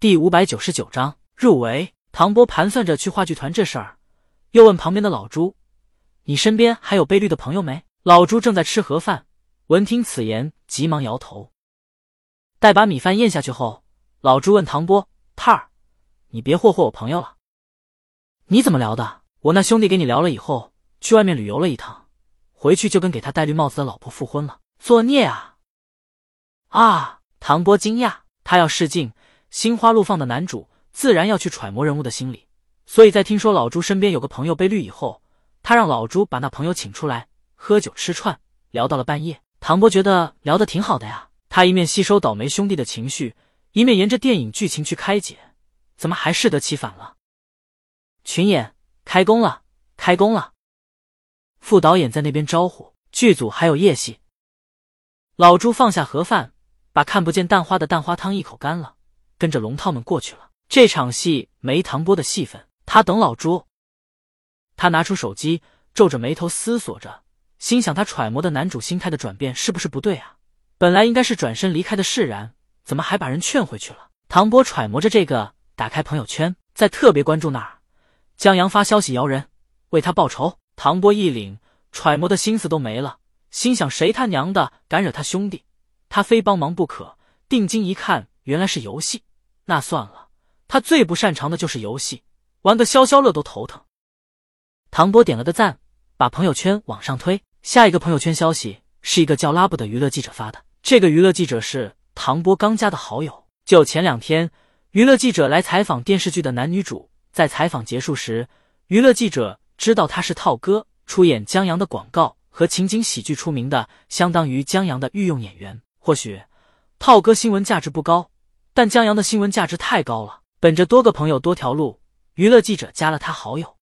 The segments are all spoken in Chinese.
第五百九十九章入围。唐波盘算着去话剧团这事儿，又问旁边的老朱：“你身边还有被绿的朋友没？”老朱正在吃盒饭，闻听此言，急忙摇头。待把米饭咽下去后，老朱问唐波：“太儿，你别霍霍我朋友了。你怎么聊的？我那兄弟给你聊了以后，去外面旅游了一趟，回去就跟给他戴绿帽子的老婆复婚了。作孽啊！”啊！唐波惊讶，他要试镜《心花怒放》的男主。自然要去揣摩人物的心理，所以在听说老朱身边有个朋友被绿以后，他让老朱把那朋友请出来喝酒吃串，聊到了半夜。唐波觉得聊得挺好的呀，他一面吸收倒霉兄弟的情绪，一面沿着电影剧情去开解，怎么还适得其反了？群演开工了，开工了！副导演在那边招呼剧组还有夜戏。老朱放下盒饭，把看不见蛋花的蛋花汤一口干了，跟着龙套们过去了。这场戏没唐波的戏份，他等老朱。他拿出手机，皱着眉头思索着，心想：他揣摩的男主心态的转变是不是不对啊？本来应该是转身离开的释然，怎么还把人劝回去了？唐波揣摩着这个，打开朋友圈，在特别关注那儿，江阳发消息摇人，为他报仇。唐波一领，揣摩的心思都没了，心想：谁他娘的敢惹他兄弟？他非帮忙不可。定睛一看，原来是游戏，那算了。他最不擅长的就是游戏，玩个消消乐都头疼。唐波点了个赞，把朋友圈往上推。下一个朋友圈消息是一个叫拉布的娱乐记者发的。这个娱乐记者是唐波刚加的好友。就前两天，娱乐记者来采访电视剧的男女主，在采访结束时，娱乐记者知道他是套哥，出演江阳的广告和情景喜剧出名的，相当于江阳的御用演员。或许套哥新闻价值不高，但江阳的新闻价值太高了。本着多个朋友多条路，娱乐记者加了他好友。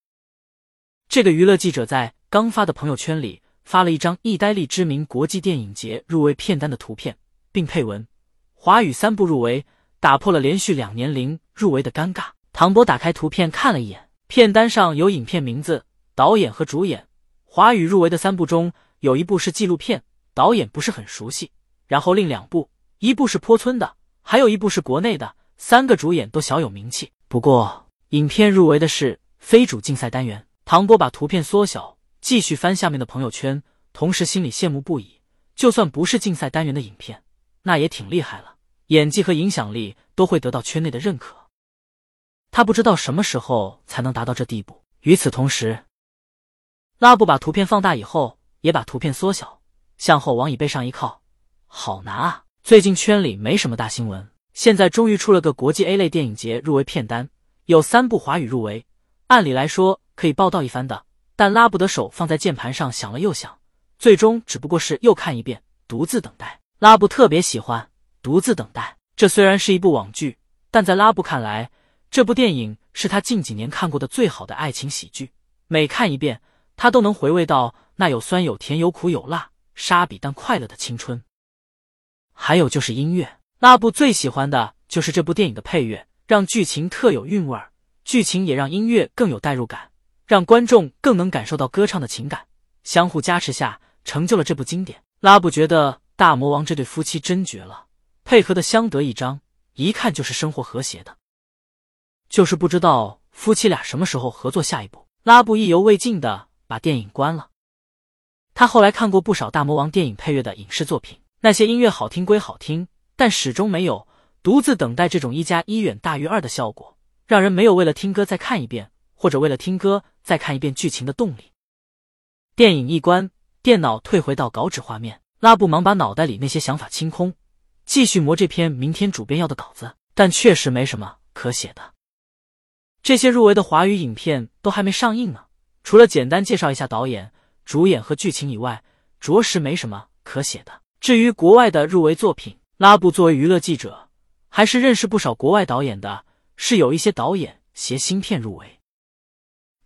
这个娱乐记者在刚发的朋友圈里发了一张意呆利知名国际电影节入围片单的图片，并配文：“华语三部入围，打破了连续两年零入围的尴尬。”唐波打开图片看了一眼，片单上有影片名字、导演和主演。华语入围的三部中有一部是纪录片，导演不是很熟悉。然后另两部，一部是坡村的，还有一部是国内的。三个主演都小有名气，不过影片入围的是非主竞赛单元。唐波把图片缩小，继续翻下面的朋友圈，同时心里羡慕不已。就算不是竞赛单元的影片，那也挺厉害了，演技和影响力都会得到圈内的认可。他不知道什么时候才能达到这地步。与此同时，拉布把图片放大以后，也把图片缩小，向后往椅背上一靠，好难啊！最近圈里没什么大新闻。现在终于出了个国际 A 类电影节入围片单，有三部华语入围，按理来说可以报道一番的，但拉不得手放在键盘上想了又想，最终只不过是又看一遍，独自等待。拉布特别喜欢独自等待，这虽然是一部网剧，但在拉布看来，这部电影是他近几年看过的最好的爱情喜剧，每看一遍，他都能回味到那有酸有甜有苦有辣、沙比但快乐的青春。还有就是音乐。拉布最喜欢的就是这部电影的配乐，让剧情特有韵味儿，剧情也让音乐更有代入感，让观众更能感受到歌唱的情感，相互加持下成就了这部经典。拉布觉得大魔王这对夫妻真绝了，配合的相得益彰，一看就是生活和谐的。就是不知道夫妻俩什么时候合作下一部。拉布意犹未尽的把电影关了。他后来看过不少大魔王电影配乐的影视作品，那些音乐好听归好听。但始终没有独自等待这种一加一远大于二的效果，让人没有为了听歌再看一遍，或者为了听歌再看一遍剧情的动力。电影一关，电脑退回到稿纸画面，拉布忙把脑袋里那些想法清空，继续磨这篇明天主编要的稿子。但确实没什么可写的。这些入围的华语影片都还没上映呢，除了简单介绍一下导演、主演和剧情以外，着实没什么可写的。至于国外的入围作品，拉布作为娱乐记者，还是认识不少国外导演的，是有一些导演携新片入围。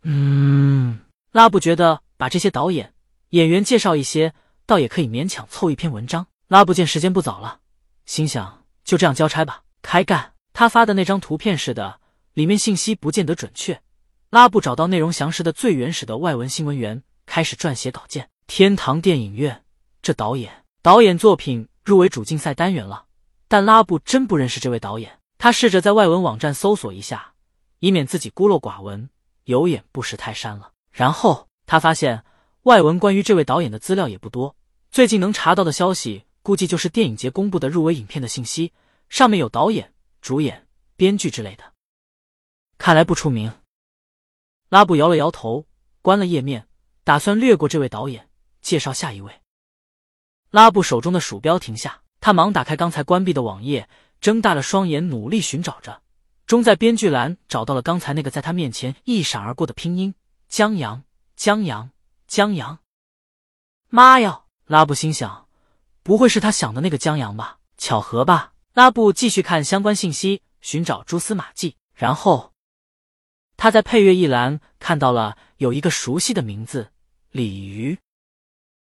嗯，拉布觉得把这些导演、演员介绍一些，倒也可以勉强凑一篇文章。拉布见时间不早了，心想就这样交差吧，开干。他发的那张图片似的，里面信息不见得准确。拉布找到内容详实的最原始的外文新闻源，开始撰写稿件。天堂电影院，这导演导演作品。入围主竞赛单元了，但拉布真不认识这位导演。他试着在外文网站搜索一下，以免自己孤陋寡闻，有眼不识泰山了。然后他发现外文关于这位导演的资料也不多，最近能查到的消息，估计就是电影节公布的入围影片的信息，上面有导演、主演、编剧之类的。看来不出名。拉布摇了摇头，关了页面，打算略过这位导演，介绍下一位。拉布手中的鼠标停下，他忙打开刚才关闭的网页。睁大了双眼，努力寻找着，终在编剧栏找到了刚才那个在他面前一闪而过的拼音：江阳，江阳，江阳。妈呀！拉布心想，不会是他想的那个江阳吧？巧合吧？拉布继续看相关信息，寻找蛛丝马迹，然后他在配乐一栏看到了有一个熟悉的名字：鲤鱼。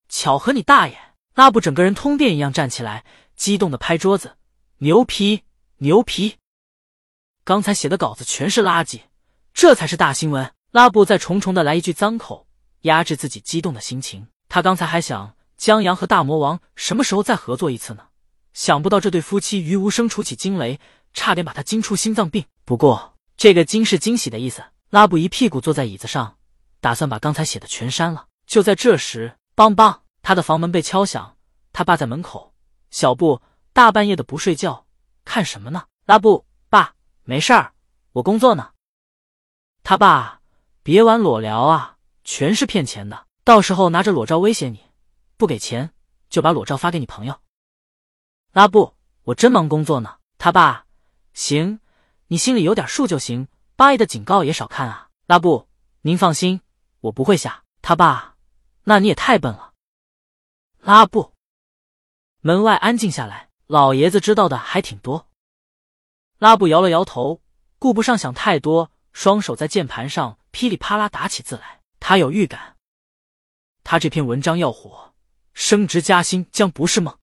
巧合你大爷！拉布整个人通电一样站起来，激动的拍桌子。牛皮牛皮！刚才写的稿子全是垃圾，这才是大新闻。拉布再重重的来一句脏口，压制自己激动的心情。他刚才还想江阳和大魔王什么时候再合作一次呢？想不到这对夫妻于无声处起惊雷，差点把他惊出心脏病。不过这个“惊”是惊喜的意思。拉布一屁股坐在椅子上，打算把刚才写的全删了。就在这时，邦邦，他的房门被敲响。他爸在门口，小布。大半夜的不睡觉，看什么呢？拉布，爸，没事儿，我工作呢。他爸，别玩裸聊啊，全是骗钱的，到时候拿着裸照威胁你，不给钱就把裸照发给你朋友。拉布，我真忙工作呢。他爸，行，你心里有点数就行，八爷的警告也少看啊。拉布，您放心，我不会下。他爸，那你也太笨了。拉布，门外安静下来。老爷子知道的还挺多。拉布摇了摇头，顾不上想太多，双手在键盘上噼里啪啦打起字来。他有预感，他这篇文章要火，升职加薪将不是梦。